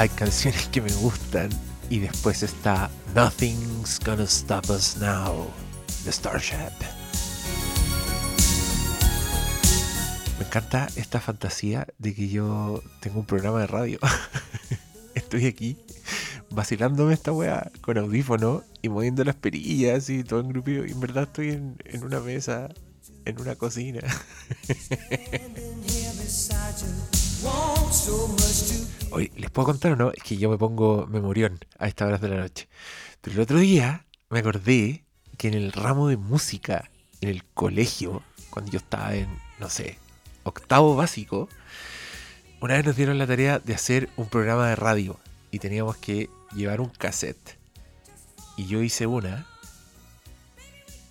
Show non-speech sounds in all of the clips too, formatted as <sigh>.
hay canciones que me gustan y después está Nothing's Gonna Stop Us Now de Starship. Me encanta esta fantasía de que yo tengo un programa de radio. <laughs> Estoy aquí vacilándome esta weá con audífono y moviendo las perillas y todo en grupo. Y en verdad estoy en, en una mesa, en una cocina. <laughs> Oye, ¿les puedo contar o no? Es que yo me pongo memorión a estas horas de la noche. Pero el otro día me acordé que en el ramo de música, en el colegio, cuando yo estaba en, no sé, octavo básico, una vez nos dieron la tarea de hacer un programa de radio y teníamos que llevar un cassette. Y yo hice una,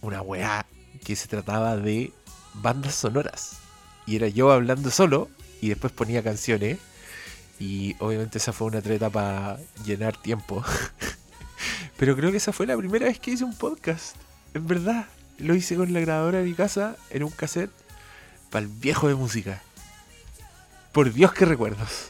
una weá que se trataba de bandas sonoras. Y era yo hablando solo y después ponía canciones. Y obviamente esa fue una treta para llenar tiempo. <laughs> Pero creo que esa fue la primera vez que hice un podcast. En verdad, lo hice con la grabadora de mi casa en un cassette para el viejo de música. Por Dios que recuerdos.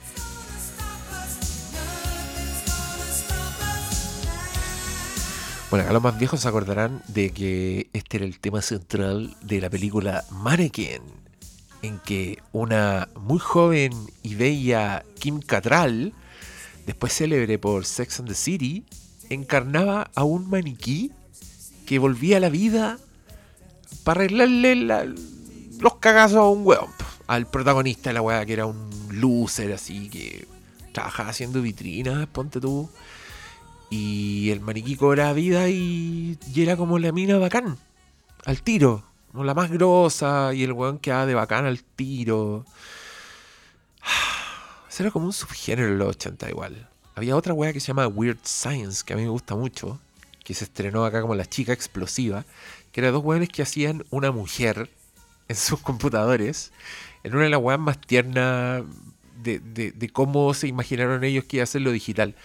Bueno, acá los más viejos se acordarán de que este era el tema central de la película Mannequin, en que una muy joven y bella Kim Cattrall, después célebre por Sex and the City, encarnaba a un maniquí que volvía a la vida para arreglarle los cagazos a un weón, al protagonista de la weá, que era un loser así, que trabajaba haciendo vitrinas, ponte tú. Y el maniquí cobra vida y, y era como la mina bacán, al tiro, como la más grosa, y el weón quedaba de bacán al tiro. <sighs> Eso era como un subgénero en los 80 igual. Había otra weá que se llama Weird Science, que a mí me gusta mucho, que se estrenó acá como La Chica Explosiva, que era dos weones que hacían una mujer en sus computadores, en una de las weas más tiernas de, de, de cómo se imaginaron ellos que iba a ser lo digital.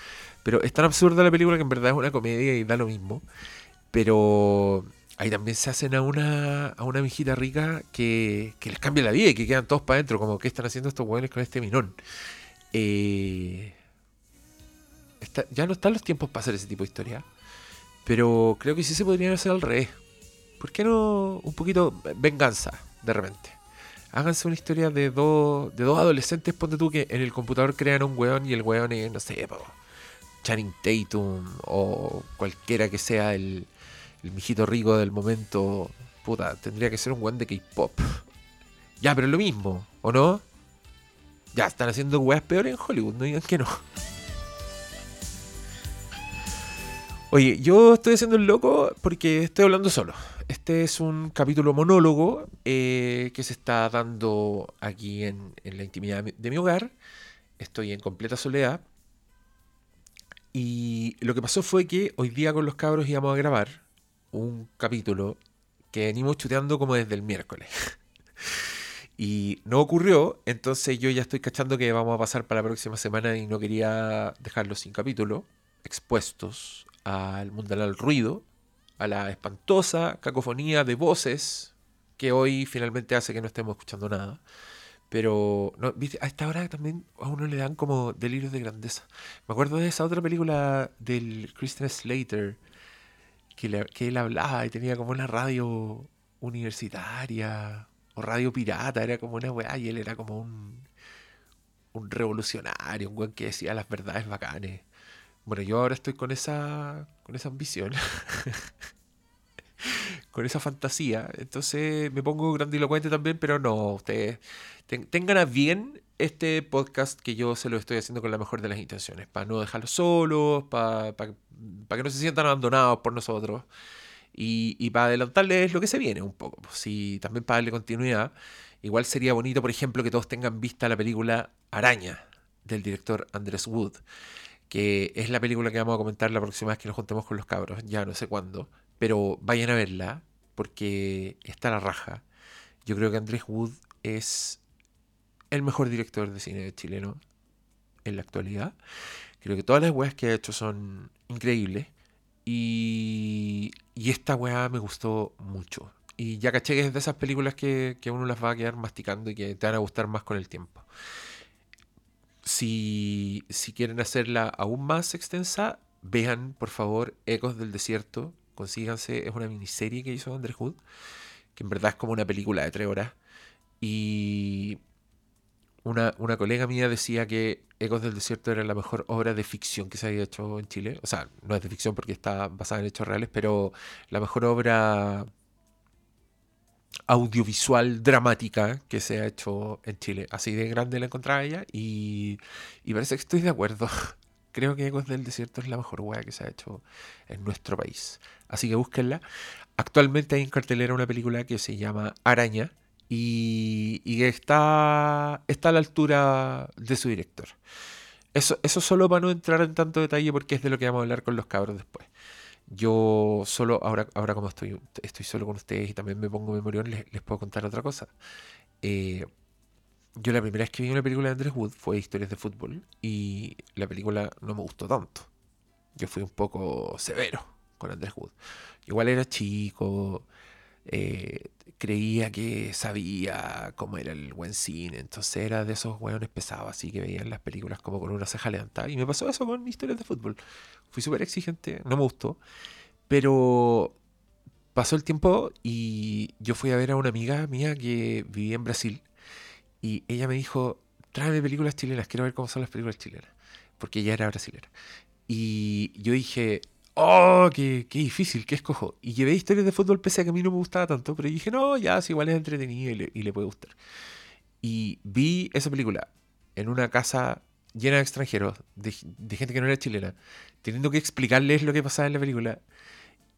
Pero es tan absurda la película que en verdad es una comedia y da lo mismo. Pero ahí también se hacen a una, a una mijita rica que, que les cambia la vida y que quedan todos para adentro, como que están haciendo estos hueones con este minón. Eh, ya no están los tiempos para hacer ese tipo de historia. Pero creo que sí se podrían hacer al revés. ¿Por qué no un poquito venganza de repente? Háganse una historia de dos, de dos adolescentes, ponte tú que en el computador crean un weón y el weón es, no sé, po, Channing Tatum o cualquiera que sea el, el mijito rico del momento, puta, tendría que ser un weón de K-pop. Ya, pero es lo mismo, ¿o no? Ya, están haciendo weas peores en Hollywood, no digan que no. Oye, yo estoy haciendo el loco porque estoy hablando solo. Este es un capítulo monólogo eh, que se está dando aquí en, en la intimidad de mi hogar. Estoy en completa soledad. Y lo que pasó fue que hoy día con los cabros íbamos a grabar un capítulo que venimos chuteando como desde el miércoles. <laughs> y no ocurrió, entonces yo ya estoy cachando que vamos a pasar para la próxima semana y no quería dejarlo sin capítulo, expuestos al mundanal ruido, a la espantosa cacofonía de voces que hoy finalmente hace que no estemos escuchando nada. Pero no, ¿viste? a esta hora también a uno le dan como delirios de grandeza. Me acuerdo de esa otra película del Christian Slater, que, él hablaba y tenía como una radio universitaria o radio pirata, era como una weá y él era como un, un revolucionario, un weón que decía las verdades bacanes. Bueno, yo ahora estoy con esa, con esa ambición, <laughs> con esa fantasía. Entonces me pongo grandilocuente también, pero no, ustedes ten, tengan a bien este podcast que yo se lo estoy haciendo con la mejor de las intenciones, para no dejarlos solos, para, para, que no se sientan abandonados por nosotros. Y, y, para adelantarles lo que se viene un poco. Pues, y también para darle continuidad. Igual sería bonito, por ejemplo, que todos tengan vista la película Araña del director Andrés Wood que es la película que vamos a comentar la próxima vez que nos juntemos con los cabros, ya no sé cuándo, pero vayan a verla porque está la raja. Yo creo que Andrés Wood es el mejor director de cine chileno en la actualidad. Creo que todas las weas que ha hecho son increíbles y, y esta wea me gustó mucho. Y ya caché que es de esas películas que, que uno las va a quedar masticando y que te van a gustar más con el tiempo. si, si quieren hacerla aún más extensa, vean por favor Ecos del Desierto. Consíganse, es una miniserie que hizo Andrew Hood, que en verdad es como una película de tres horas. Y una, una, colega mía decía que Ecos del Desierto era la mejor obra de ficción que se había hecho en Chile. O sea, no es de ficción porque está basada en hechos reales, pero la mejor obra audiovisual dramática que se ha hecho en Chile. Así de grande la encontraba ella y, y parece que estoy de acuerdo. <laughs> Creo que Ecos del Desierto es la mejor wea que se ha hecho en nuestro país. Así que búsquenla. Actualmente hay en cartelera una película que se llama Araña y, está, está a la altura de su director. Eso, eso solo para no entrar en tanto detalle porque es de lo que vamos a hablar con los cabros después. Yo solo, ahora, ahora como estoy, estoy solo con ustedes y también me pongo memorión, les, les puedo contar otra cosa. Eh, yo la primera vez que vi una película de Andrés Wood fue Historias de Fútbol y la película no me gustó tanto. Yo fui un poco severo con Andrés Wood. Igual era chico, eh, creía que sabía cómo era el buen cine, entonces era de esos hueones pesados, así que veían las películas como con una ceja levantada. Y me pasó eso con Historias de Fútbol. Fui súper exigente, no me gustó, pero pasó el tiempo y yo fui a ver a una amiga mía que vivía en Brasil y ella me dijo, tráeme películas chilenas, quiero ver cómo son las películas chilenas. Porque ella era brasilera. Y yo dije, oh, qué, qué difícil, qué escojo. Y llevé historias de fútbol pese a que a mí no me gustaba tanto, pero dije, no, ya, si igual es entretenido y le, y le puede gustar. Y vi esa película en una casa llena de extranjeros, de, de, gente que no era chilena, teniendo que explicarles lo que pasaba en la película.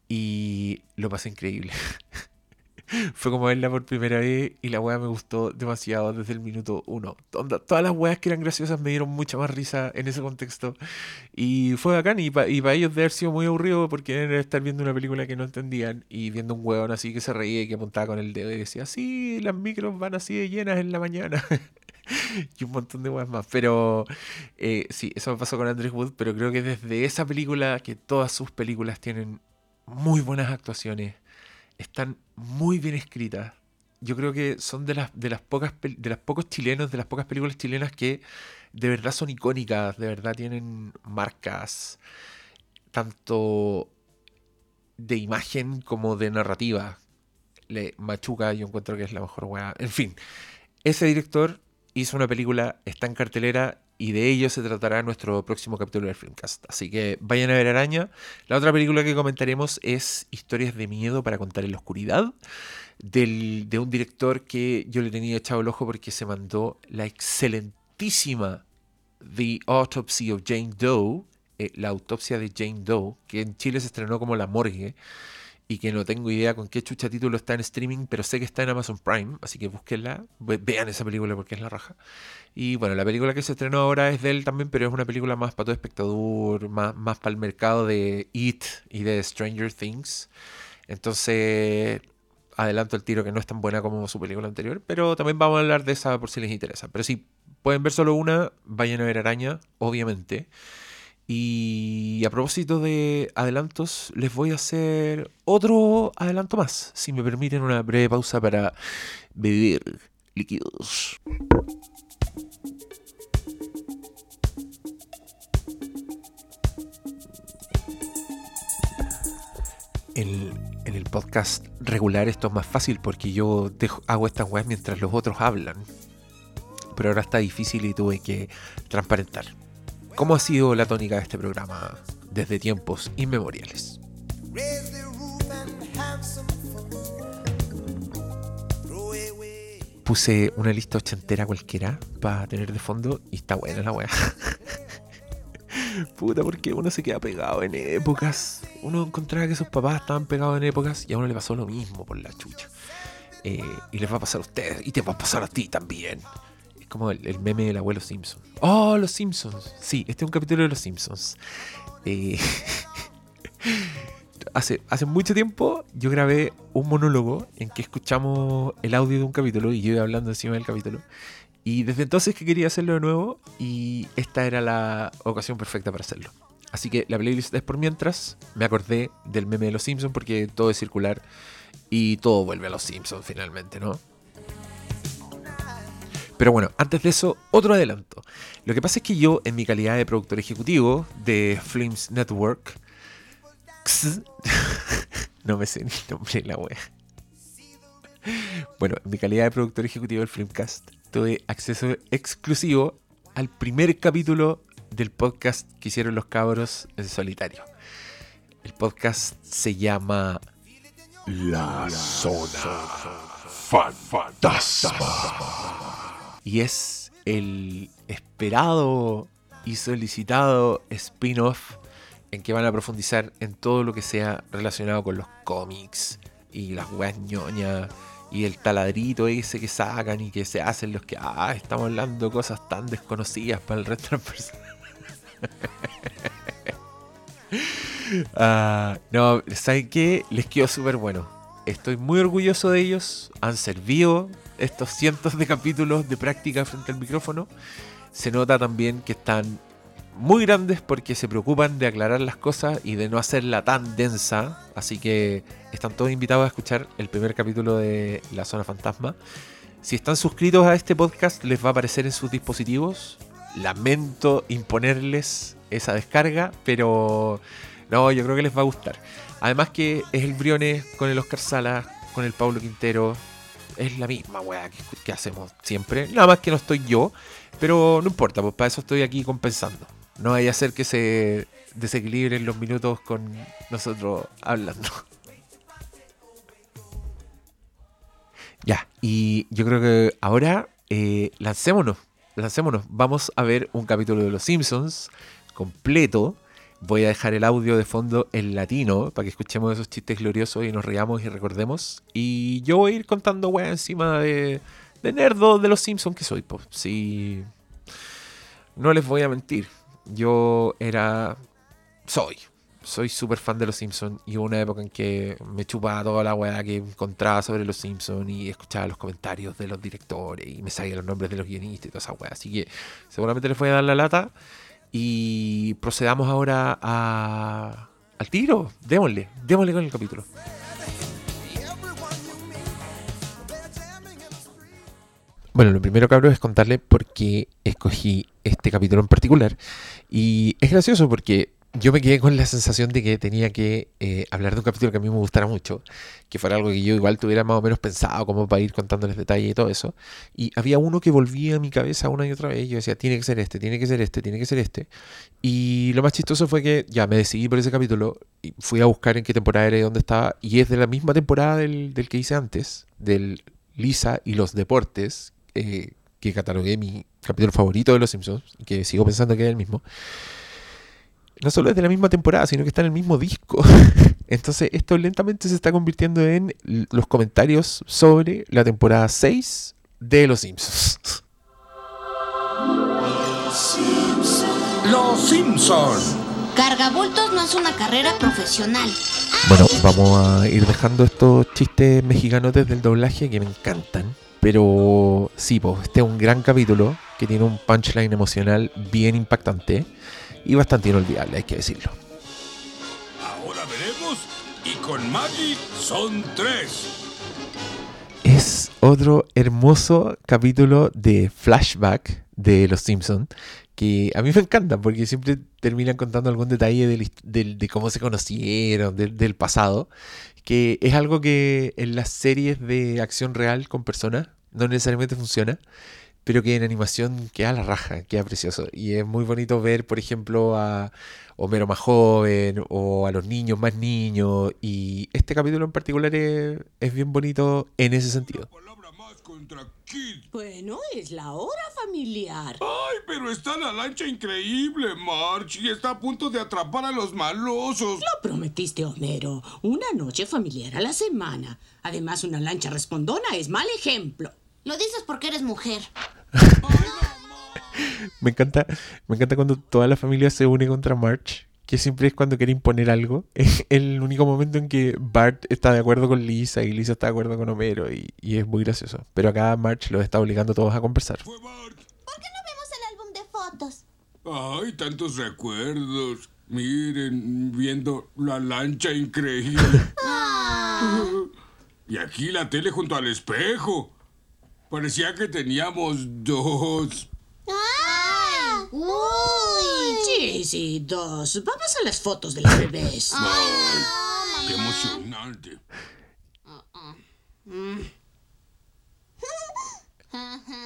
Y lo pasé increíble. <laughs> <laughs> Fue como verla por primera vez y la weá me gustó demasiado desde el minuto uno. Todas las weas que eran graciosas me dieron mucha más risa en ese contexto. Y fue bacán. Y, para ellos de haber sido muy aburrido porque era estar viendo una película que no entendían y viendo un weón así que se reía y que apuntaba con el dedo y decía, sí, las micros van así de llenas en la mañana. <laughs> y un montón de weas más. Pero eh, sí, eso me pasó con Andrew Wood. Pero creo que desde esa película, que todas sus películas tienen muy buenas actuaciones están muy bien escritas. Yo creo que son de las, de las pocas de las pocos chilenos, de las pocas películas chilenas que de verdad son icónicas, de verdad tienen marcas tanto de imagen como de narrativa. Le Machuca, yo encuentro que es la mejor weá. En fin, ese director hizo una película, está en cartelera y de ello se tratará nuestro próximo capítulo del Filmcast. Así que vayan a ver Araña. La otra película que comentaremos es Historias de miedo para contar en la oscuridad, del, de un director que yo le tenía echado el ojo porque se mandó la excelentísima The Autopsy of Jane Doe, eh, la autopsia de Jane Doe, que en Chile se estrenó como La Morgue y que no tengo idea con qué chucha título está en streaming, pero sé que está en Amazon Prime, así que búsquenla, vean esa película porque es la raja. Y bueno, la película que se estrenó ahora es de él también, pero es una película más para todo espectador, más, más para el mercado de It y de Stranger Things. Entonces, adelanto el tiro que no es tan buena como su película anterior, pero también vamos a hablar de esa por si les interesa. Pero si pueden ver solo una, vayan a ver Araña, obviamente. Y a propósito de adelantos, les voy a hacer otro adelanto más, si me permiten una breve pausa para beber líquidos. En, el podcast regular esto es más fácil porque yo hago estas weas mientras los otros hablan. Pero ahora está difícil y tuve que transparentar. ¿Cómo ha sido la tónica de este programa desde tiempos inmemoriales? Puse una lista ochentera cualquiera para tener de fondo y está buena la weá. <laughs> Puta, porque uno se queda pegado en épocas. Uno encontraba que sus papás estaban pegados en épocas y a uno le pasó lo mismo por la chucha. Eh, y les va a pasar a ustedes y te va a pasar a ti también como el, meme del abuelo Simpson. ¡Oh, los Simpsons! Sí, este es un capítulo de los Simpsons. Eh, <laughs> hace, hace mucho tiempo yo grabé un monólogo en que escuchamos el audio de un capítulo y yo iba hablando encima del capítulo. Y desde entonces que quería hacerlo de nuevo y esta era la ocasión perfecta para hacerlo. Así que la playlist es por mientras. Me acordé del meme de los Simpsons porque todo es circular y todo vuelve a los Simpsons finalmente, ¿no? Pero bueno, antes de eso, otro adelanto. Lo que pasa es que yo, en mi calidad de productor ejecutivo de Flames Network, <laughs> no me sé ni el nombre de la wea. Bueno, en mi calidad de productor ejecutivo del Flimcast, tuve acceso exclusivo al primer capítulo del podcast que hicieron los cabros en solitario. El podcast se llama La Zona Fantasma. Y es el esperado y solicitado spin-off en que van a profundizar en todo lo que sea relacionado con los cómics y las weas ñoñas y el taladrito ese que sacan y que se hacen los que, ah, estamos hablando cosas tan desconocidas para el resto de las personas. <laughs> Ah, no, ¿saben qué? Les quedó súper bueno. Estoy muy orgulloso de ellos. Han servido estos cientos de capítulos de práctica frente al micrófono. Se nota también que están muy grandes porque se preocupan de aclarar las cosas y de no hacerla tan densa. Así que están todos invitados a escuchar el primer capítulo de La Zona Fantasma. Si están suscritos a este podcast, les va a aparecer en sus dispositivos. Lamento imponerles esa descarga, pero no, yo creo que les va a gustar. Además que es el Briones con el Oscar Sala, con el Pablo Quintero. Es la misma weá que, hacemos siempre. Nada más que no estoy yo, pero no importa, pues para eso estoy aquí compensando. No vaya a ser que se desequilibren los minutos con nosotros hablando. Ya, y yo creo que ahora eh, lancémonos, lancémonos. Vamos a ver un capítulo de Los Simpsons completo. Voy a dejar el audio de fondo en latino para que escuchemos esos chistes gloriosos y nos riamos y recordemos. Y yo voy a ir contando weá encima de, de nerdo de Los Simpsons que soy. Pues, sí, no les voy a mentir yo era. Soy. Soy súper fan de los Simpsons. Y hubo una época en que me chupaba toda la weá que encontraba sobre los Simpsons y escuchaba los comentarios de los directores y me sabía los nombres de los guionistas y toda esa weá. Así que seguramente les voy a dar la lata. Y procedamos ahora a. al tiro. Démosle. Démosle con el capítulo. Bueno, lo primero, cabrón, es contarle por qué escogí este capítulo en particular. Y es gracioso porque yo me quedé con la sensación de que tenía que eh, hablar de un capítulo que a mí me gustara mucho, que fuera algo que yo igual tuviera más o menos pensado, como para ir contándoles detalles y todo eso. Y había uno que volvía a mi cabeza una y otra vez. Yo decía, tiene que ser este, tiene que ser este, tiene que ser este. Y lo más chistoso fue que ya me decidí por ese capítulo y fui a buscar en qué temporada era y dónde estaba. Y es de la misma temporada del, del que hice antes, del Lisa y los deportes, eh, que catalogué mi capítulo favorito de Los Simpsons, que sigo pensando que es el mismo, no solo es de la misma temporada, sino que está en el mismo disco. <laughs> Entonces esto lentamente se está convirtiendo en los comentarios sobre la temporada 6 de Los Simpsons. Los Simpsons. Cargabultos no es una carrera profesional. Bueno, vamos a ir dejando estos chistes mexicanos desde el doblaje que me encantan. Pero sí, pues, este es un gran capítulo que tiene un punchline emocional bien impactante y bastante inolvidable, hay que decirlo. Ahora veremos y con Maggie son tres. Es otro hermoso capítulo de flashback de Los Simpsons que a mí me encanta porque siempre terminan contando algún detalle de cómo se conocieron, del pasado, que es algo que en las series de acción real con personas no necesariamente funciona, pero que en animación queda la raja, queda precioso. Y es muy bonito ver, por ejemplo, a Homero más joven o a los niños más niños. Y este capítulo en particular es, bien bonito en ese sentido. Bueno, es la hora familiar. ¡Ay, pero está la lancha increíble, March! Y está a punto de atrapar a los malosos. Lo prometiste, Homero. Una noche familiar a la semana. Además, una lancha respondona es mal ejemplo. Lo dices porque eres mujer. <laughs> me encanta, me encanta cuando toda la familia se une contra March, que siempre es cuando quiere imponer algo. <laughs> Es el único momento en que Bart está de acuerdo con Lisa y Lisa está de acuerdo con Homero y, es muy gracioso. Pero acá March los está obligando a todos a conversar. ¿Por qué no vemos el álbum de fotos? Ay, tantos recuerdos. Miren, viendo la lancha increíble. <laughs> Ah. Y aquí la tele junto al espejo. Parecía que teníamos dos. ¡Ah! ¡Uy! Sí, sí, dos. Vamos a las fotos de las bebés. Ay, ¡Qué emocionante!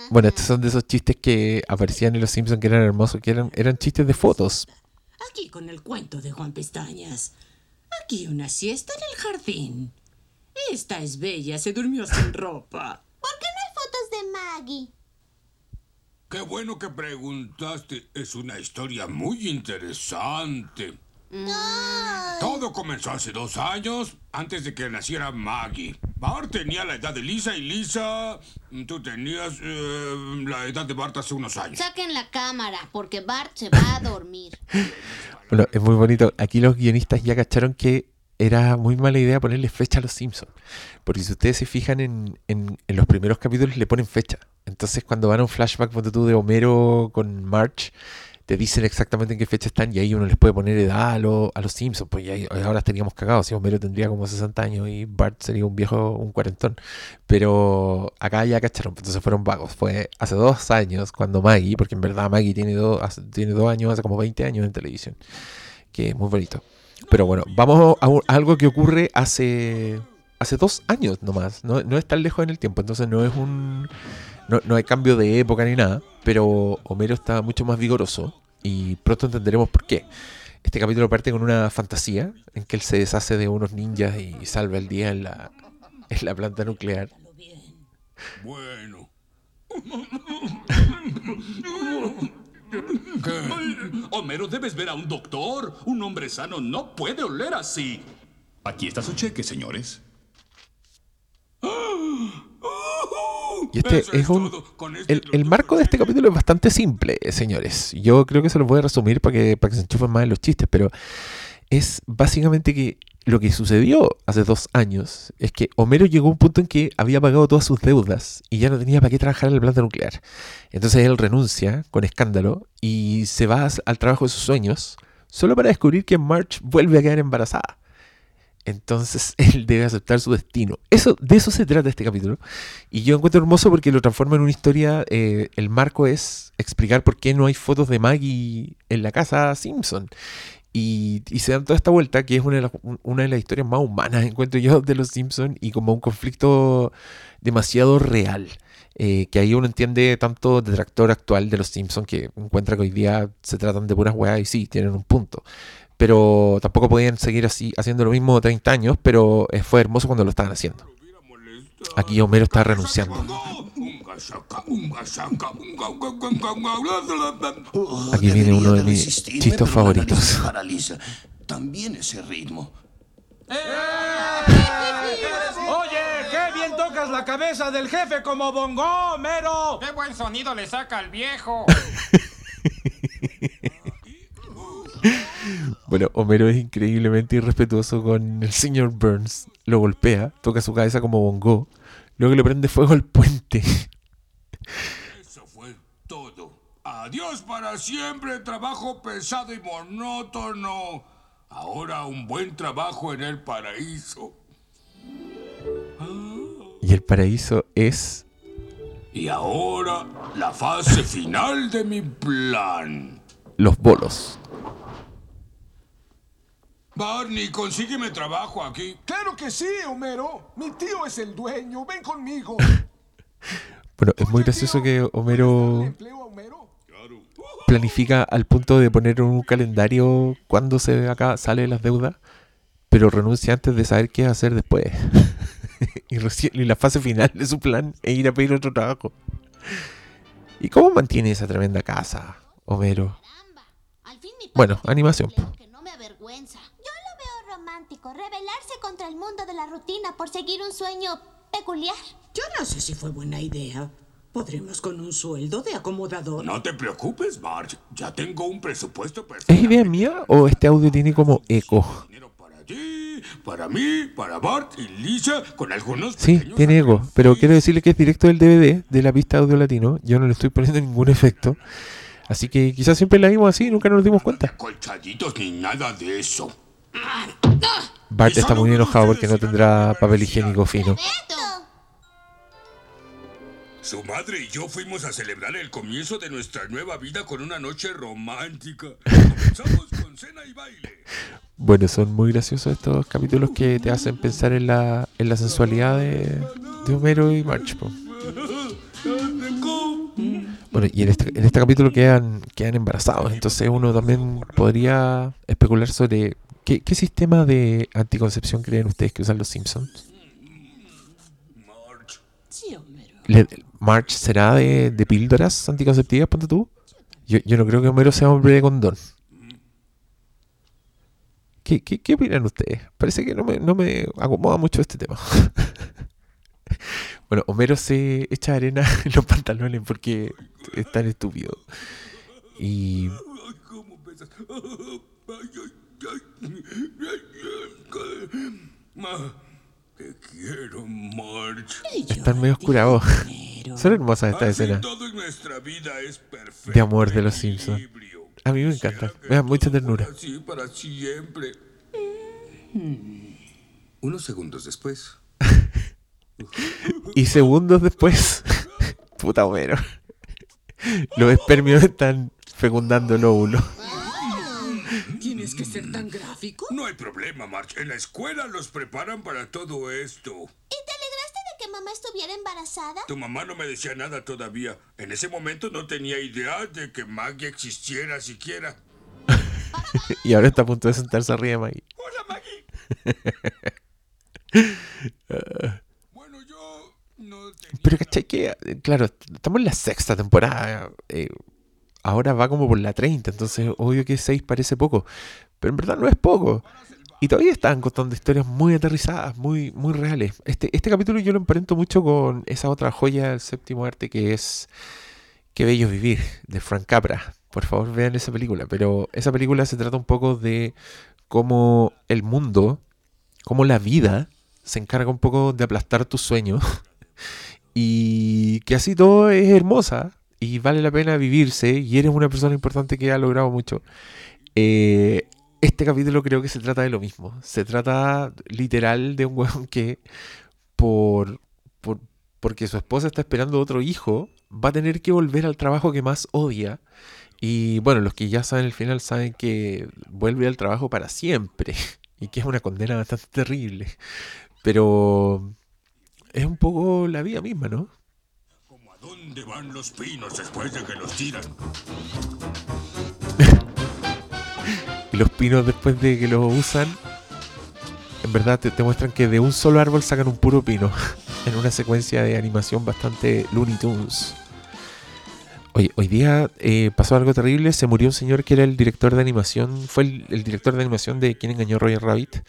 Bueno, estos son de esos chistes que aparecían en Los Simpsons que eran hermosos, que eran, eran chistes de fotos. Aquí con el cuento de Juan Pestañas. Aquí una siesta en el jardín. Esta es bella, se durmió sin ropa. ¿Por qué no Maggie? Qué bueno que preguntaste. Es una historia muy interesante. Ay. Todo comenzó hace dos años, antes de que naciera Maggie. Bart tenía la edad de Lisa y Lisa, tú tenías eh, la edad de Bart hace unos años. Saquen la cámara, porque Bart se va a dormir. <laughs> Bueno, es muy bonito. Aquí los guionistas ya cacharon que era muy mala idea ponerle fecha a los Simpsons. Porque si ustedes se fijan en, en- los primeros capítulos le ponen fecha. Entonces cuando van a un flashback tú de Homero con March, te dicen exactamente en qué fecha están y ahí uno les puede poner edad a, lo- a los Simpsons. Pues ya ahora estaríamos cagados. Si Homero tendría como 60 años y Bart sería un viejo, un cuarentón. Pero acá ya cacharon, entonces fueron vagos. Fue hace dos años cuando Maggie, porque en verdad Maggie tiene, dos hace- tiene dos años, hace como 20 años en televisión. Que es muy bonito. Pero bueno, vamos a, algo que ocurre hace hace dos años nomás. No, no es tan lejos en el tiempo, entonces no es un. No, no hay cambio de época ni nada. Pero Homero está mucho más vigoroso y pronto entenderemos por qué. Este capítulo parte con una fantasía en que él se deshace de unos ninjas y salva el día en la, en la planta nuclear. Bueno. ¿Qué? Homero, debes ver a un doctor. Un hombre sano no puede oler así. Aquí está su cheque, señores. Y este Eso es un. este El, el marco de este capítulo es bastante simple, señores. Yo creo que se lo voy a resumir para que, para que se enchufen más en los chistes, pero es básicamente que lo que sucedió hace dos años es que Homero llegó a un punto en que había pagado todas sus deudas y ya no tenía para qué trabajar en la planta nuclear. Entonces él renuncia con escándalo y se va al trabajo de sus sueños solo para descubrir que Marge vuelve a quedar embarazada. Entonces <laughs> él debe aceptar su destino. Eso, de eso se trata este capítulo. Y yo encuentro hermoso porque lo transforma en una historia. eh, el marco es explicar por qué no hay fotos de Maggie en la casa Simpson. Y, y se dan toda esta vuelta, que es una de, las, una de las historias más humanas, <laughs> encuentro yo, de los Simpsons, y como un conflicto demasiado real. eh, que ahí uno entiende tanto detractor actual de los Simpsons, que encuentra que hoy día se tratan de puras weas y sí, tienen un punto. Pero tampoco podían seguir así haciendo lo mismo 30 años, pero eh, fue hermoso cuando lo estaban haciendo. Aquí Homero está renunciando. Aquí viene uno de mis la favoritos. También ese ritmo. <laughs> Oye, qué bien tocas la cabeza del jefe como bongo, Mero. ¡Qué buen sonido le saca al viejo! <laughs> Bueno, Homero es increíblemente irrespetuoso con el señor Burns. Lo golpea, toca su cabeza como bongo. Luego le prende fuego al puente. Eso fue todo. Adiós para siempre, trabajo pesado y monótono. Ahora un buen trabajo en el paraíso. Y el paraíso es... Y ahora la fase final de mi plan. los bolos. Barney, consígueme trabajo aquí. Claro que sí, Homero. Mi tío es el dueño. Ven conmigo. <laughs> Bueno, es muy gracioso que Homero planifica al punto de poner un calendario cuándo se acá sale las deudas, pero renuncia antes de saber qué hacer después. <laughs> y, la fase final de su plan es ir a pedir otro trabajo. ¿Y cómo mantiene esa tremenda casa, Homero? Bueno, animación, no. Rebelarse contra el mundo de la rutina por seguir un sueño peculiar. Yo no sé si fue buena idea. Podremos con un sueldo de acomodador. No te preocupes, Marge. Ya tengo un presupuesto ¿Es perfecto. idea mía o este audio tiene como eco? Para ti, para mí, para Bart y Lisa, con algunos Sí, tiene eco, pero quiero decirle que es directo del DVD de la pista audio latino. Yo no le estoy poniendo ningún efecto. Así que quizás siempre la vimos así y nunca nos dimos cuenta. Colchaditos ni nada de eso. Bart está muy enojado porque no tendrá papel higiénico fino. Su madre y yo fuimos a celebrar el comienzo de nuestra nueva vida con una noche romántica. Comenzamos con cena y baile. Bueno, son muy graciosos estos capítulos que te hacen pensar en la, en la sensualidad de, de Homero y March. po. Bueno, y en este, en este capítulo quedan, quedan embarazados, entonces uno también podría especular sobre qué, qué sistema de anticoncepción creen ustedes que usan los Simpsons. Sí, Homero. Le- ¿March será de, de píldoras anticonceptivas, ponte tú? Yo, yo no creo que Homero sea hombre de condón. ¿Qué, qué, qué opinan ustedes? Parece que no me, no me acomoda mucho este tema. <laughs> bueno, Homero se echa arena <laughs> en los pantalones porque es tan estúpido. Y te quiero, Marge. están medio oscurados. Son hermosas estas escenas todo en nuestra vida es perfecto. de amor de los Simpsons. A mí me encantan, me dan mucha ternura. Así para siempre. Unos segundos después. <laughs> Y segundos después, <laughs> puta Homero. Los espermios están fecundando el óvulo. ¿Tienes que ser tan gráfico? No hay problema, Marge. En la escuela los preparan para todo esto. ¿Y te alegraste de que mamá estuviera embarazada? Tu mamá no me decía nada todavía. En ese momento no tenía idea de que Maggie existiera siquiera. <laughs> Y ahora está a punto de sentarse arriba de Maggie. Hola, Maggie. <laughs> bueno, yo no tenía... Pero cachai que, claro, estamos en la sexta temporada. eh, ahora va como por la 30, entonces obvio que 6 parece poco. Pero en verdad no es poco. Y todavía están contando historias muy aterrizadas, muy, muy reales. Este, este capítulo yo lo emparento mucho con esa otra joya del séptimo arte que es Qué bello vivir, de Frank Capra. Por favor, vean esa película. Pero esa película se trata un poco de cómo el mundo, cómo la vida se encarga un poco de aplastar tus sueños. <laughs> y que así todo es hermosa y vale la pena vivirse y eres una persona importante que ha logrado mucho. Eh, este capítulo creo que se trata de lo mismo. Se trata literal de un <laughs> weón que por, por porque su esposa está esperando otro hijo, va a tener que volver al trabajo que más odia. Y bueno, los que ya saben el final saben que vuelve al trabajo para siempre. <laughs> Y que es una condena bastante terrible. Pero es un poco la vida misma, ¿no? ¿A dónde van los pinos después de que los tiran? Y <laughs> los pinos después de que los usan, en verdad te, muestran que de un solo árbol sacan un puro pino. <laughs> En una secuencia de animación bastante Looney Tunes. Hoy, hoy día eh, pasó algo terrible. Se murió un señor que era el director de animación. Fue el, el director de animación de Quien engañó a Roger Rabbit.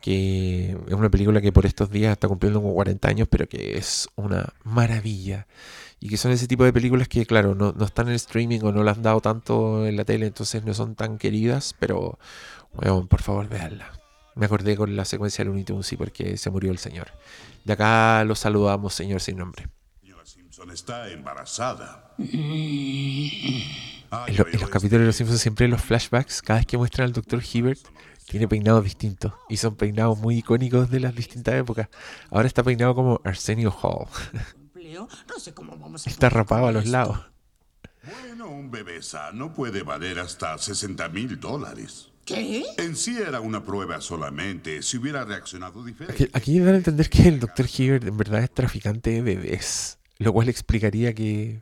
Que es una película que por estos días está cumpliendo como 40 años, pero que es una maravilla. Y que son ese tipo de películas que, claro, no, no están en streaming o no las han dado tanto en la tele, entonces no son tan queridas, pero, bueno, por favor, veanla. Me acordé con la secuencia de Looney Tunes, sí, porque se murió el señor. De acá lo saludamos, señor sin nombre. Señora Simpson está embarazada. En, lo- en los capítulos de Los Simpsons, siempre los flashbacks, cada vez que muestran al Dr. Hibbert, tiene peinados distintos. Y son peinados muy icónicos de las distintas épocas. Ahora está peinado como Arsenio Hall. <laughs> Empleo. No sé cómo vamos a Está rapado a los lados. Bueno, un bebé sano puede valer hasta 60 mil dólares. ¿Qué? En sí era una prueba solamente. Si hubiera reaccionado Aquí, diferente. aquí dan a entender que el Dr. Hibbert en verdad es traficante de bebés. Lo cual explicaría que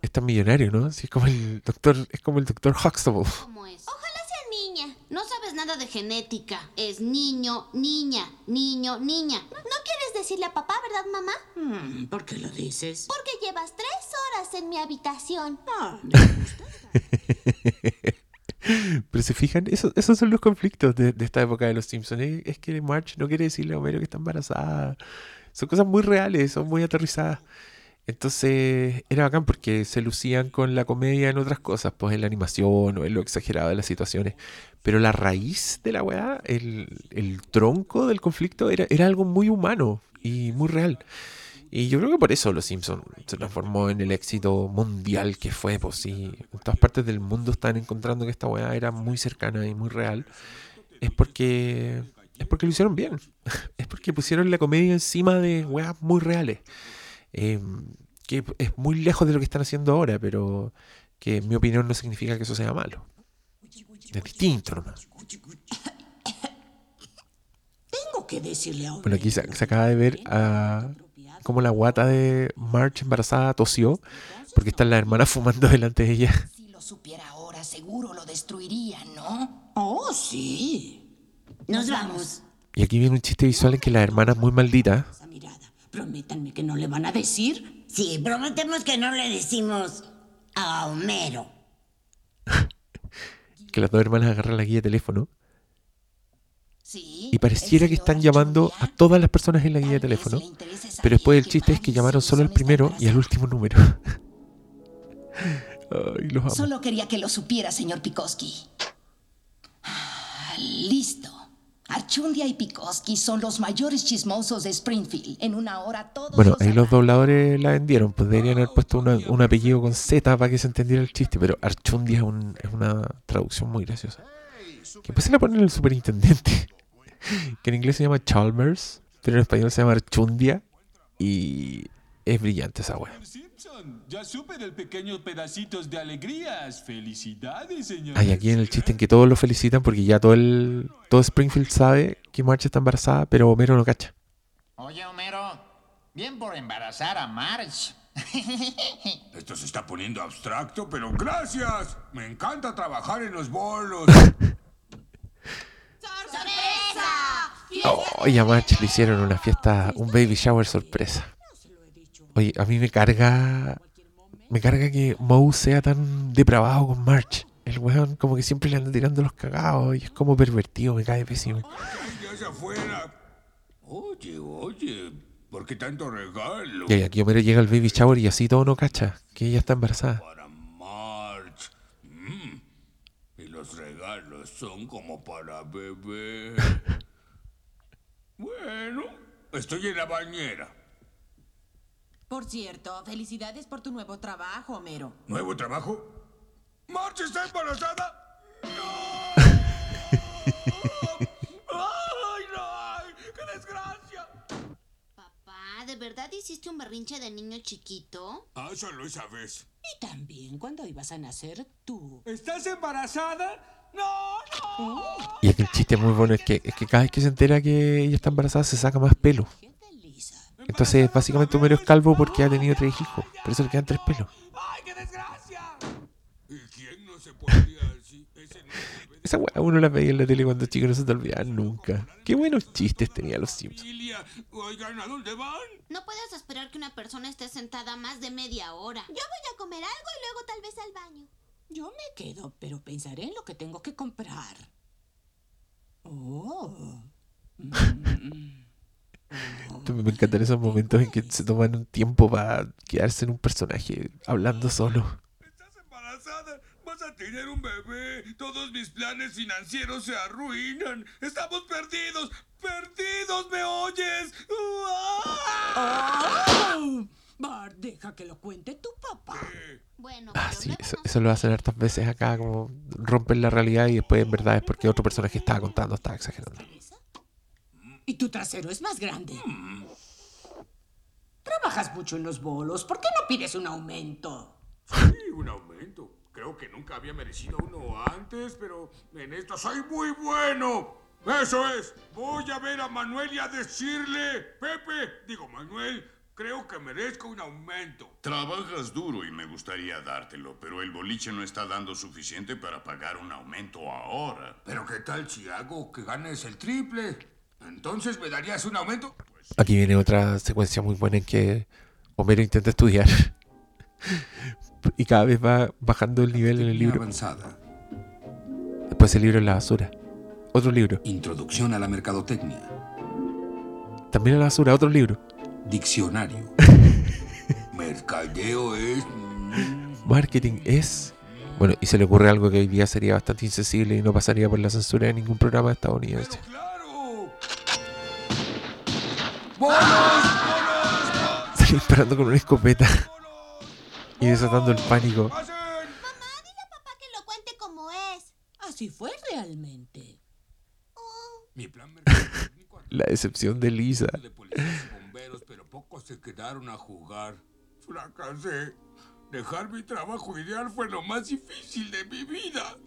es tan millonario, ¿no? Si es como el doctor, es como el doctor Huxtable. ¿Cómo es? Ojalá sea niña. No sabes nada de genética. Es niño, niña, niño, niña. No quieres decirle a papá, ¿verdad, mamá? Hmm, ¿Por qué lo dices? Porque llevas tres horas en mi habitación. <laughs> Gusta. <laughs> Pero se fijan, Eso- esos son los conflictos de, de esta época de los Simpsons. Es, es que Marge no quiere decirle a Homero que está embarazada. Son cosas muy reales, son muy aterrizadas. Entonces era bacán porque se lucían con la comedia en otras cosas, pues en la animación o en lo exagerado de las situaciones. Pero la raíz de la weá, el, tronco del conflicto era, era algo muy humano y muy real. Y yo creo que por eso Los Simpsons se transformó en el éxito mundial que fue, pues sí, en todas partes del mundo están encontrando que esta weá era muy cercana y muy real. Es porque es porque lo hicieron bien. <laughs> Es porque pusieron la comedia encima de weas muy reales. Eh, que es muy lejos de lo que están haciendo ahora, pero que en mi opinión no significa que eso sea malo. Es distinto nomás. Tengo que decirle Bueno, aquí se, se acaba de ver a cómo la guata de March embarazada tosió porque están las hermanas fumando delante de ella. Si lo supiera ahora, seguro lo destruiría, ¿no? Oh, sí. Nos vamos. Y aquí viene un chiste visual en que la hermana es muy maldita. Prométanme que no le van a decir. Sí, prometemos que no le decimos a Homero. <laughs> que las dos hermanas agarran la guía de teléfono Sí. y pareciera que están llamando a todas las personas en la guía de teléfono, pero después el chiste es que llamaron solo al primero y al último número. <laughs> Ay, los amo. Solo quería que lo supiera, señor Pikoski. Ah, Listo. Archundia y Pikoski son los mayores chismosos de Springfield. En una hora todos Bueno, ahí los dobladores la vendieron, pues deberían haber puesto una- un apellido con Z para que se entendiera el chiste, pero Archundia es, un- es una traducción muy graciosa. Que después se la ponen el superintendente, <laughs> que en inglés se llama Chalmers, pero en español se llama Archundia, y es brillante esa wea. Simpson, ya supe del pequeños pedacitos de alegrías. Felicidades, señor. Hay aquí en el chiste en que todos lo felicitan porque ya todo el todo Springfield sabe que Marge está embarazada, pero Homero no cacha. Oye, Homero, bien por embarazar a Marge. <laughs> Esto se está poniendo abstracto, pero gracias. Me encanta trabajar en los bolos. <laughs> ¡Sorpresa! Oh, y a Marge le hicieron una fiesta, un baby shower sorpresa. Oye, a mí me carga. Me carga que Moe sea tan depravado con Marge. El weón como que siempre le anda tirando los cagados y es como pervertido, me cae pésimo. Afuera. Oye, oye, ¿por qué tanto regalo? Y aquí Homero llega al baby shower y así todo no cacha, que ella está embarazada. Para March. Mm. Y los regalos son como para bebé. <laughs> bueno, estoy en la bañera. Por cierto, felicidades por tu nuevo trabajo, Homero. ¿Nuevo trabajo? ¿March está embarazada? ¡No! ¡Ay, no! ¡Qué desgracia! Papá, ¿de verdad hiciste un berrinche de niño chiquito? Ah, solo esa vez. Y también cuando ibas a nacer tú. ¿Estás embarazada? ¡No, no! Y aquí el chiste muy bueno es que, es que cada vez que se entera que ella está embarazada se saca más pelo. Entonces básicamente Homero es calvo porque ha tenido tres hijos. Por eso le quedan tres pelos. ¡Ay, qué desgracia! ¿Y quién no se? Ese no Esa weá uno la veía en la tele cuando chico no se te olvidaba nunca. Qué buenos chistes tenía los Simpsons. familia. Oigan, ¿a dónde van? No puedes esperar que una persona esté sentada más de media hora. Yo voy a comer algo y luego tal vez al baño. Yo me quedo, pero pensaré en lo que tengo que comprar. Oh. Me encantan esos momentos en que se toman un tiempo para quedarse en un personaje hablando solo. ¿Estás embarazada? ¿Vas a tener un bebé? Todos mis planes financieros se arruinan. ¡Estamos perdidos! ¡Perdidos! ¿Me oyes? ¡Oh! Bart, deja que lo cuente tu papá. Bueno, Ah, sí, eso, eso lo hacen hartas veces acá, como rompen la realidad y después en verdad es porque otro personaje estaba contando, estaba exagerando. Y tu trasero es más grande. Trabajas mucho en los bolos. ¿Por qué no pides un aumento? Sí, un aumento. Creo que nunca había merecido uno antes, pero en esto soy muy bueno. Eso es. Voy a ver a Manuel y a decirle, Pepe, digo Manuel, creo que merezco un aumento. Trabajas duro y me gustaría dártelo, pero el boliche no está dando suficiente para pagar un aumento ahora. Pero ¿qué tal si hago que ganes el triple? Entonces me darías un aumento. Aquí viene otra secuencia muy buena en que Homero intenta estudiar <laughs> y cada vez va bajando el nivel en el libro. avanzada. Después el libro en la basura. Otro libro. Introducción a la mercadotecnia. También en la basura, otro libro. Diccionario. <laughs> Mercadeo es... Marketing es... Bueno, y se le ocurre algo que hoy día sería bastante insensible y no pasaría por la censura de ningún programa estadounidense. ¡Claro! ¡Bolos! ¡Bolos! Sale disparando con una escopeta y desatando el pánico. Mamá, dile a papá que lo cuente como es. Así fue realmente. Mi plan <laughs> La decepción de Lisa. de policías y bomberos, pero pocos se quedaron a jugar. Fracasé. Dejar mi trabajo ideal fue lo más difícil de mi vida.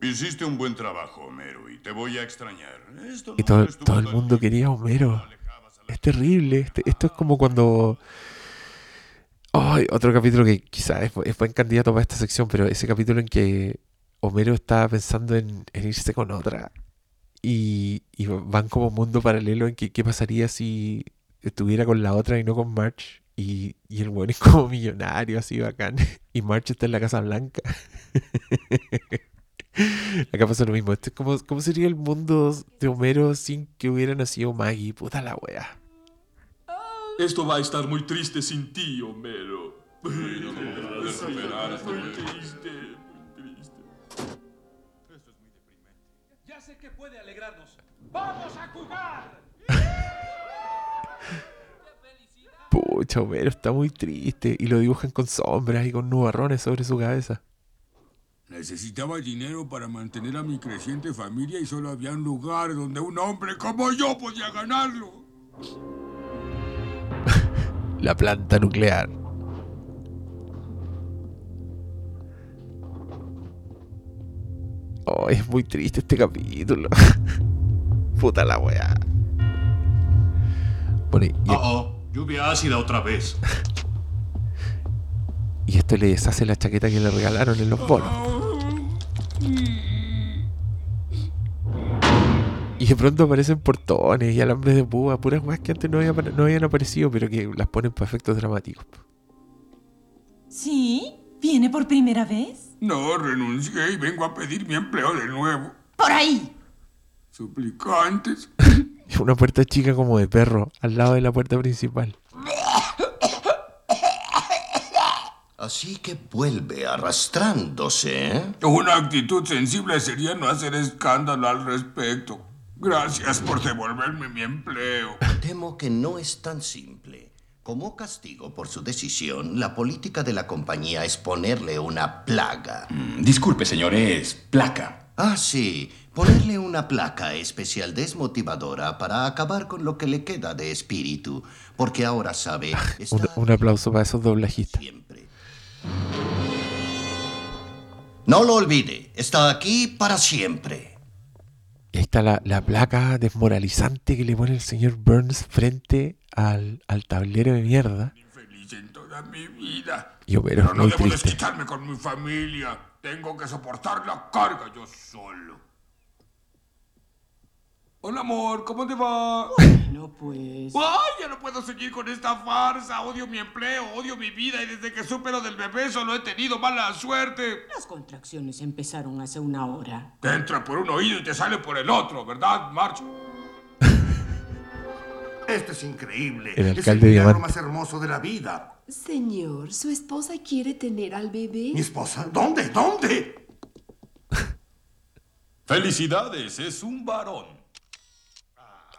Hiciste un buen trabajo, Homero, y te voy a extrañar. Esto Y no todo, estuvo todo el mundo quería a Homero. Es terrible. Este- esto es como cuando. Ay, otro capítulo que quizás es, es buen candidato para esta sección, pero ese capítulo en que Homero estaba pensando en, en irse con otra. Y, y van como mundo paralelo en que qué pasaría si estuviera con la otra y no con March. Y, y el bueno es como millonario, así bacán. <laughs> Y March está en la Casa Blanca. <laughs> <laughs> Acá pasa lo mismo. Este es como, ¿Cómo sería el mundo de Homero sin que hubiera nacido Maggie? Puta la wea. Esto va a estar muy triste sin ti, Homero. Muy triste, muy triste. Ya sé que puede alegrarnos. ¡Vamos a jugar! Pucha, Homero está muy triste. Y lo dibujan con sombras y con nubarrones sobre su cabeza. Necesitaba dinero para mantener a mi creciente familia y solo había un lugar donde un hombre como yo podía ganarlo. <laughs> La planta nuclear. Oh, es muy triste este capítulo. <laughs> Puta la wea. Bueno, y, Oh, oh, lluvia ácida otra vez. <laughs> y esto le deshace la chaqueta que le regalaron en los bonos. Y de pronto aparecen portones y alambres de púa, puras weas que antes no, había- no habían aparecido, pero que las ponen para efectos dramáticos. ¿Sí? ¿Viene por primera vez? No, renuncié y vengo a pedir mi empleo de nuevo. ¡Por ahí! Suplicantes. <laughs> Una puerta chica como de perro, al lado de la puerta principal. Así que vuelve arrastrándose, ¿eh? Una actitud sensible sería no hacer escándalo al respecto. Gracias por devolverme mi empleo. Temo que no es tan simple. Como castigo por su decisión, la política de la compañía es ponerle una plaga. disculpe, señor, es placa. Ah, sí. Ponerle una placa especial desmotivadora para acabar con lo que le queda de espíritu. Porque ahora sabe. Un, un aplauso para esos doblajistas. No lo olvide. Está aquí para siempre. Y ahí está la, la placa desmoralizante que le pone el señor Burns frente al, al tablero de mierda. Feliz en toda mi vida. Y Homero Pero es no debo triste. desquitarme con mi familia. Tengo que soportar la carga yo solo. Hola, amor, ¿cómo te va? No pues. ¡Ay, ya no puedo seguir con esta farsa! Odio mi empleo, odio mi vida y desde que supe lo del bebé solo he tenido mala suerte. Las contracciones empezaron hace una hora. Te entra por un oído y te sale por el otro, ¿verdad, March? <laughs> Esto es increíble. El es alcalde el milagro más hermoso de la vida. Señor, ¿su esposa quiere tener al bebé? ¿Mi esposa? ¿Dónde? ¿Dónde? <laughs> Felicidades, es un varón.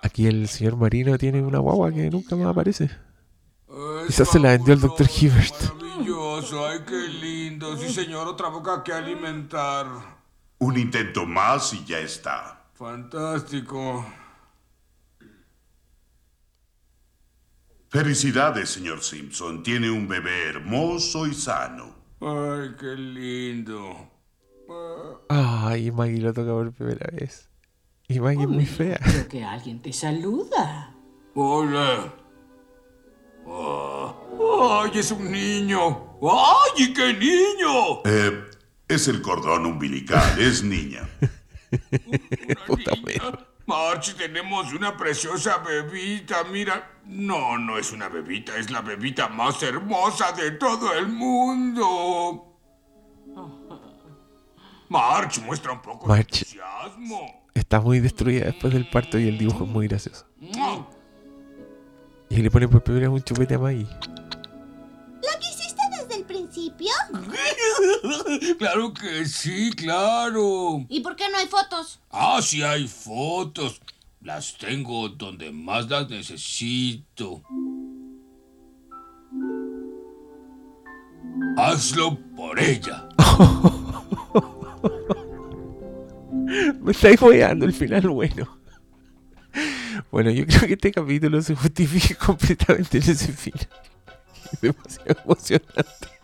Aquí el señor Marino tiene una guagua que nunca más aparece. Quizás se la vendió el doctor Hibbert. Maravilloso, ay, qué lindo. Sí, señor, otra boca que alimentar. Un intento más y ya está. Fantástico. Felicidades, señor Simpson. Tiene un bebé hermoso y sano. Ay, qué lindo. Ay, Maggie lo toca por primera vez. Y Maggie es muy fea. Creo que alguien te saluda. Hola. Ah, ¡Ay, es un niño! ¡Ay, y qué niño! Eh, es el cordón umbilical, es niña. <laughs> March, tenemos una preciosa bebita, mira. No, no es una bebita, es la bebita más hermosa de todo el mundo. March, muestra un poco March. de entusiasmo. Está muy destruida después del parto y el dibujo es muy gracioso. Y le pone por primera vez un chupete a Maggie. ¿Lo quisiste desde el principio? <laughs> claro que sí, claro. ¿Y por qué no hay fotos? Ah, sí hay fotos. Las tengo donde más las necesito. Hazlo por ella. <laughs> <laughs> Me estáis weando el final bueno. Bueno, yo creo que este capítulo se justifica <laughs> completamente en ese final. demasiado emocionante. <laughs>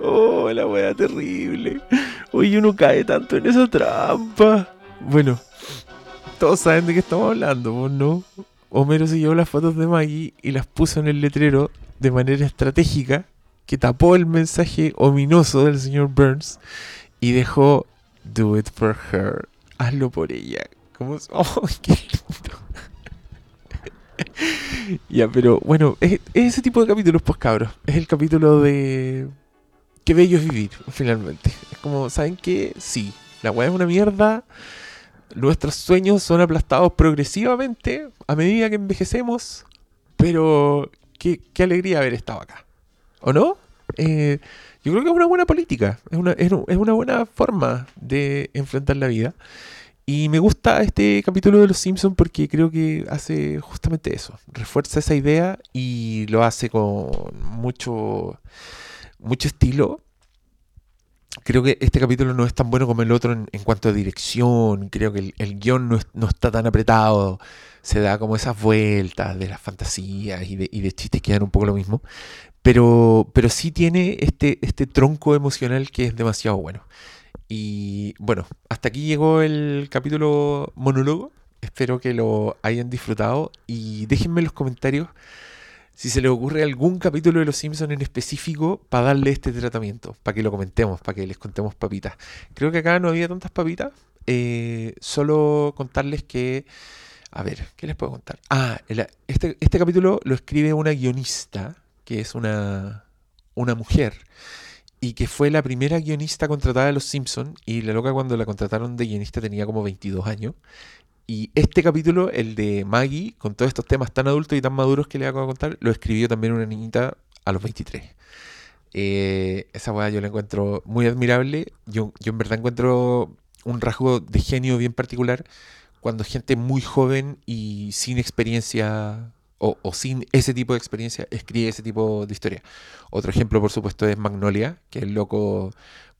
Oh, la wea terrible. Oye, uno cae tanto en esa trampa. Bueno, todos saben de qué estamos hablando, ¿no? Homero se llevó las fotos de Maggie y las puso en el letrero de manera estratégica que tapó el mensaje ominoso del señor Burns y dejó Do it for her. Hazlo por ella. ¿Cómo? ¡Oh, <laughs> qué lindo! <laughs> ya, pero bueno, es, ese tipo de capítulos, pues cabros. Es el capítulo de. Qué bello es vivir, finalmente. Es como, ¿saben qué? Sí, la weá es una mierda. Nuestros sueños son aplastados progresivamente a medida que envejecemos. Pero qué, qué alegría haber estado acá. ¿O no? Eh, yo creo que es una buena política. Es una, es, una buena forma de enfrentar la vida. Y me gusta este capítulo de Los Simpsons porque creo que hace justamente eso. Refuerza esa idea y lo hace con mucho, mucho estilo. Creo que este capítulo no es tan bueno como el otro en, cuanto a dirección. Creo que el, el guion no, no está tan apretado. Se da como esas vueltas de las fantasías y de, y de chistes que dan un poco lo mismo. Pero, pero sí tiene este, este tronco emocional que es demasiado bueno. Y bueno, hasta aquí llegó el capítulo monólogo. Espero que lo hayan disfrutado y déjenme en los comentarios si se les ocurre algún capítulo de Los Simpsons en específico para darle este tratamiento, para que lo comentemos, para que les contemos papitas. Creo que acá no había tantas papitas. eh, solo contarles que... A ver, ¿qué les puedo contar? Ah, este, este capítulo lo escribe una guionista, que es una, una mujer, y que fue la primera guionista contratada de Los Simpsons, y la loca cuando la contrataron de guionista tenía como 22 años. Y este capítulo, el de Maggie, con todos estos temas tan adultos y tan maduros que le acabo de contar, lo escribió también una niñita a los 23. Eh, esa weá yo la encuentro muy admirable. Yo, yo en verdad encuentro un rasgo de genio bien particular cuando gente muy joven y sin experiencia o, sin ese tipo de experiencia escribe ese tipo de historia. Otro ejemplo, por supuesto, es Magnolia, que el loco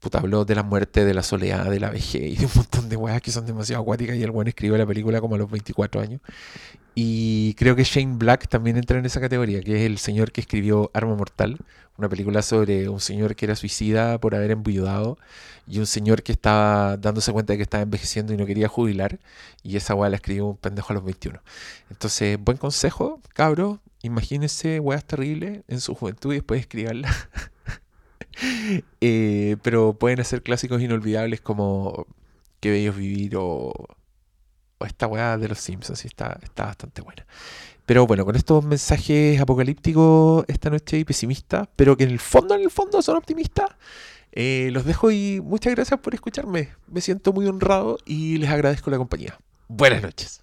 puta, habló de la muerte, de la soledad, de la vejez y de un montón de weas que son demasiado acuáticas y el buen escribió la película como a los 24 años. Y creo que Shane Black también entra en esa categoría, que es el señor que escribió Arma Mortal, una película sobre un señor que era suicida por haber embuyudado y un señor que estaba dándose cuenta de que estaba envejeciendo y no quería jubilar. Y esa weá la escribió un pendejo a los 21. Entonces, buen consejo, cabros. Imagínense weas terribles en su juventud y después escribanla. <laughs> <laughs> Eh, pero pueden hacer clásicos inolvidables como Qué bello vivir o, o esta weá de los Simpsons. y está, está bastante buena. Pero bueno, con estos mensajes apocalípticos esta noche y pesimistas, pero que en el fondo, en el fondo son optimistas, eh, los dejo y muchas gracias por escucharme. Me siento muy honrado y les agradezco la compañía. Buenas noches.